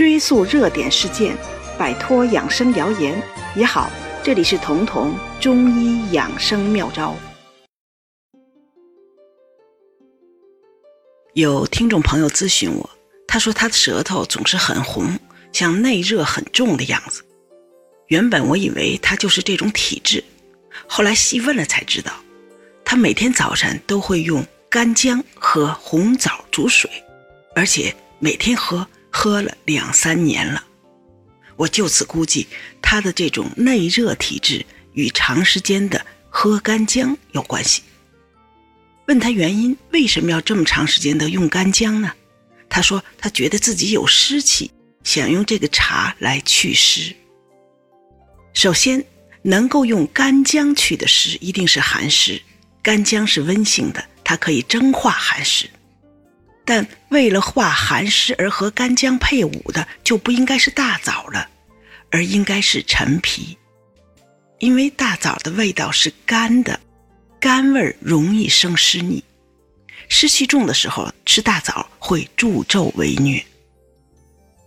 追溯热点事件，摆脱养生谣言也好。这里是彤彤中医养生妙招。有听众朋友咨询我，他说他的舌头总是很红，像内热很重的样子。原本我以为他就是这种体质，后来细问了才知道，他每天早晨都会用干姜和红枣煮水，而且每天喝，喝了两三年了。我就此估计，他的这种内热体质与长时间的喝干姜有关系。问他原因，为什么要这么长时间的用干姜呢？他说他觉得自己有湿气，想用这个茶来祛湿。首先，能够用干姜祛的湿，一定是寒湿。干姜是温性的，它可以蒸化寒湿。但为了化寒湿而和干姜配伍的，就不应该是大枣了，而应该是陈皮，因为大枣的味道是干的，干味容易生湿腻，湿气重的时候吃大枣会助纣为虐。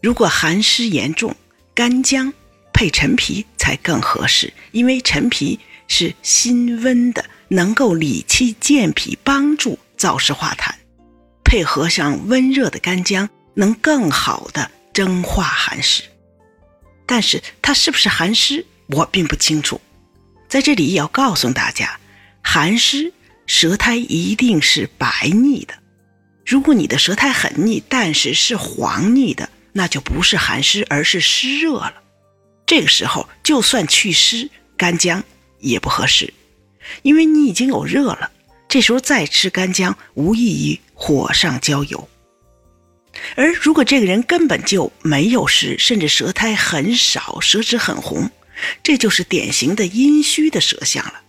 如果寒湿严重，干姜配陈皮才更合适，因为陈皮是辛温的，能够理气健脾，帮助燥湿化痰。配合上温热的干姜，能更好的蒸化寒湿。但是它是不是寒湿，我并不清楚。在这里也要告诉大家，寒湿舌苔一定是白腻的。如果你的舌苔很腻，但是是黄腻的，那就不是寒湿，而是湿热了。这个时候，就算祛湿，干姜也不合适，因为你已经有热了。这时候再吃干姜，无异于火上浇油。而如果这个人根本就没有湿，甚至舌苔很少，舌质很红，这就是典型的阴虚的舌象了。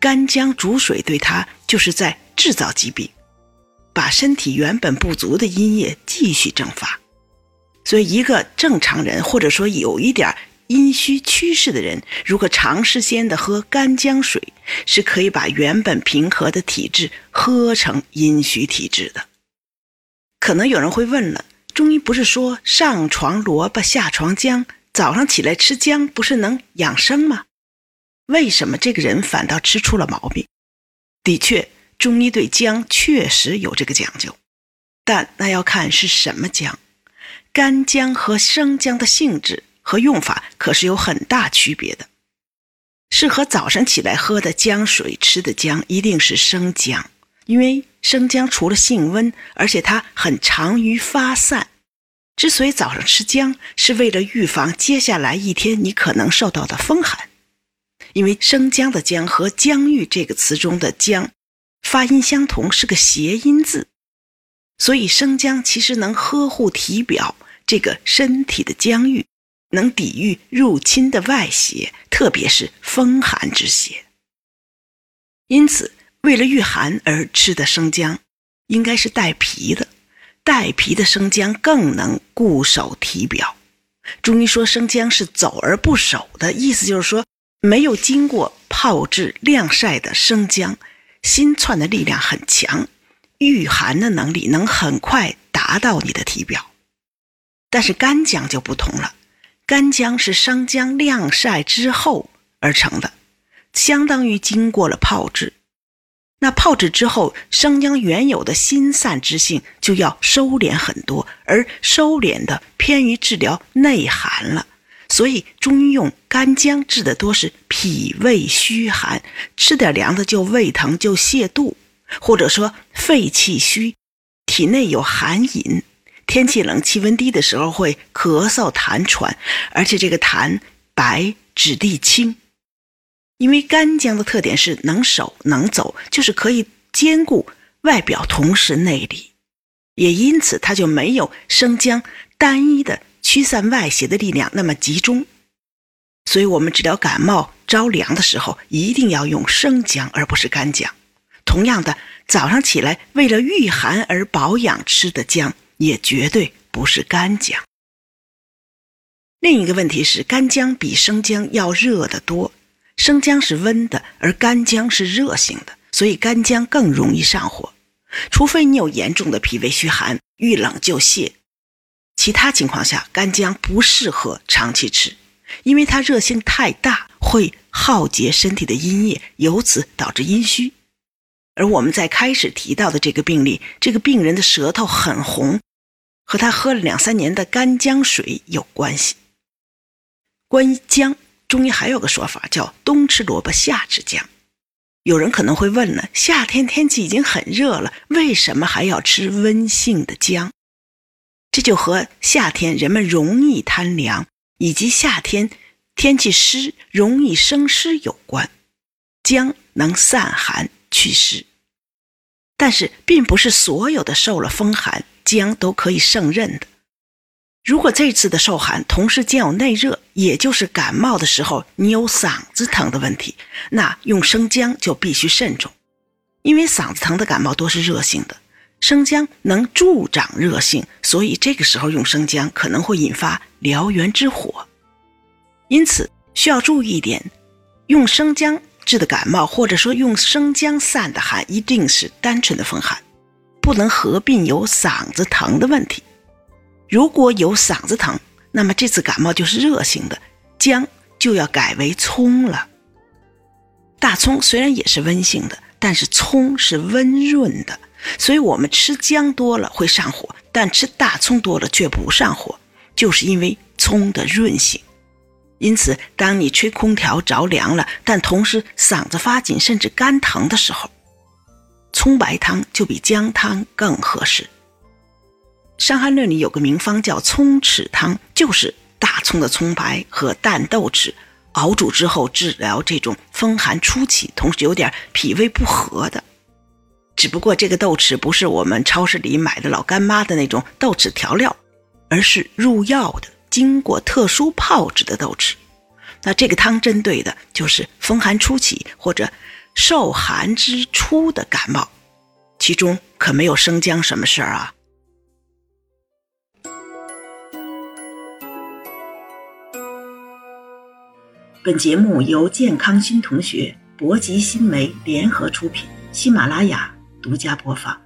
干姜煮水对他就是在制造疾病，把身体原本不足的阴液继续蒸发。所以，一个正常人，或者说有一点。阴虚趋势的人，如果长时间的喝干姜水，是可以把原本平和的体质喝成阴虚体质的。可能有人会问了，中医不是说上床萝卜下床姜，早上起来吃姜不是能养生吗？为什么这个人反倒吃出了毛病？的确，中医对姜确实有这个讲究，但那要看是什么姜。干姜和生姜的性质。和用法可是有很大区别的。适合早上起来喝的姜水吃的姜一定是生姜，因为生姜除了性温，而且它很长于发散。之所以早上吃姜，是为了预防接下来一天你可能受到的风寒。因为生姜的姜和姜郁这个词中的姜发音相同，是个谐音字，所以生姜其实能呵护体表这个身体的姜郁。能抵御入侵的外邪，特别是风寒之邪。因此，为了御寒而吃的生姜，应该是带皮的。带皮的生姜更能固守体表。中医说生姜是走而不守的意思，就是说没有经过泡制晾晒的生姜，心窜的力量很强，御寒的能力能很快达到你的体表。但是干姜就不同了。干姜是生姜晾晒之后而成的，相当于经过了泡制。那泡制之后，生姜原有的辛散之性就要收敛很多，而收敛的偏于治疗内寒了。所以中医用干姜治的多是脾胃虚寒，吃点凉的就胃疼就泻肚，或者说肺气虚，体内有寒饮。天气冷、气温低的时候会咳嗽、痰喘，而且这个痰白、质地轻。因为干姜的特点是能守能走，就是可以兼顾外表，同时内里，也因此它就没有生姜单一的驱散外邪的力量那么集中。所以，我们治疗感冒、着凉的时候，一定要用生姜，而不是干姜。同样的，早上起来为了御寒而保养吃的姜。也绝对不是干姜。另一个问题是，干姜比生姜要热得多。生姜是温的，而干姜是热性的，所以干姜更容易上火。除非你有严重的脾胃虚寒，遇冷就泻，其他情况下，干姜不适合长期吃，因为它热性太大，会耗竭身体的阴液，由此导致阴虚。而我们在开始提到的这个病例，这个病人的舌头很红，和他喝了两三年的干姜水有关系。关于姜，中医还有个说法叫“冬吃萝卜，夏吃姜”。有人可能会问了：夏天天气已经很热了，为什么还要吃温性的姜？这就和夏天人们容易贪凉，以及夏天天气湿、容易生湿有关。姜能散寒祛湿，但是并不是所有的受了风寒姜都可以胜任的。如果这次的受寒同时兼有内热，也就是感冒的时候你有嗓子疼的问题，那用生姜就必须慎重，因为嗓子疼的感冒多是热性的。生姜能助长热性，所以这个时候用生姜可能会引发燎原之火。因此需要注意一点：用生姜治的感冒，或者说用生姜散的寒，一定是单纯的风寒，不能合并有嗓子疼的问题。如果有嗓子疼，那么这次感冒就是热性的，姜就要改为葱了。大葱虽然也是温性的，但是葱是温润的。所以，我们吃姜多了会上火，但吃大葱多了却不上火，就是因为葱的润性。因此，当你吹空调着凉了，但同时嗓子发紧甚至干疼的时候，葱白汤就比姜汤更合适。《伤寒论》里有个名方叫葱豉汤，就是大葱的葱白和淡豆豉熬煮之后治疗这种风寒初起，同时有点脾胃不和的。只不过这个豆豉不是我们超市里买的老干妈的那种豆豉调料，而是入药的、经过特殊泡制的豆豉。那这个汤针对的就是风寒初起或者受寒之初的感冒，其中可没有生姜什么事儿啊。本节目由健康新同学、博吉新媒联合出品，喜马拉雅。独家播放。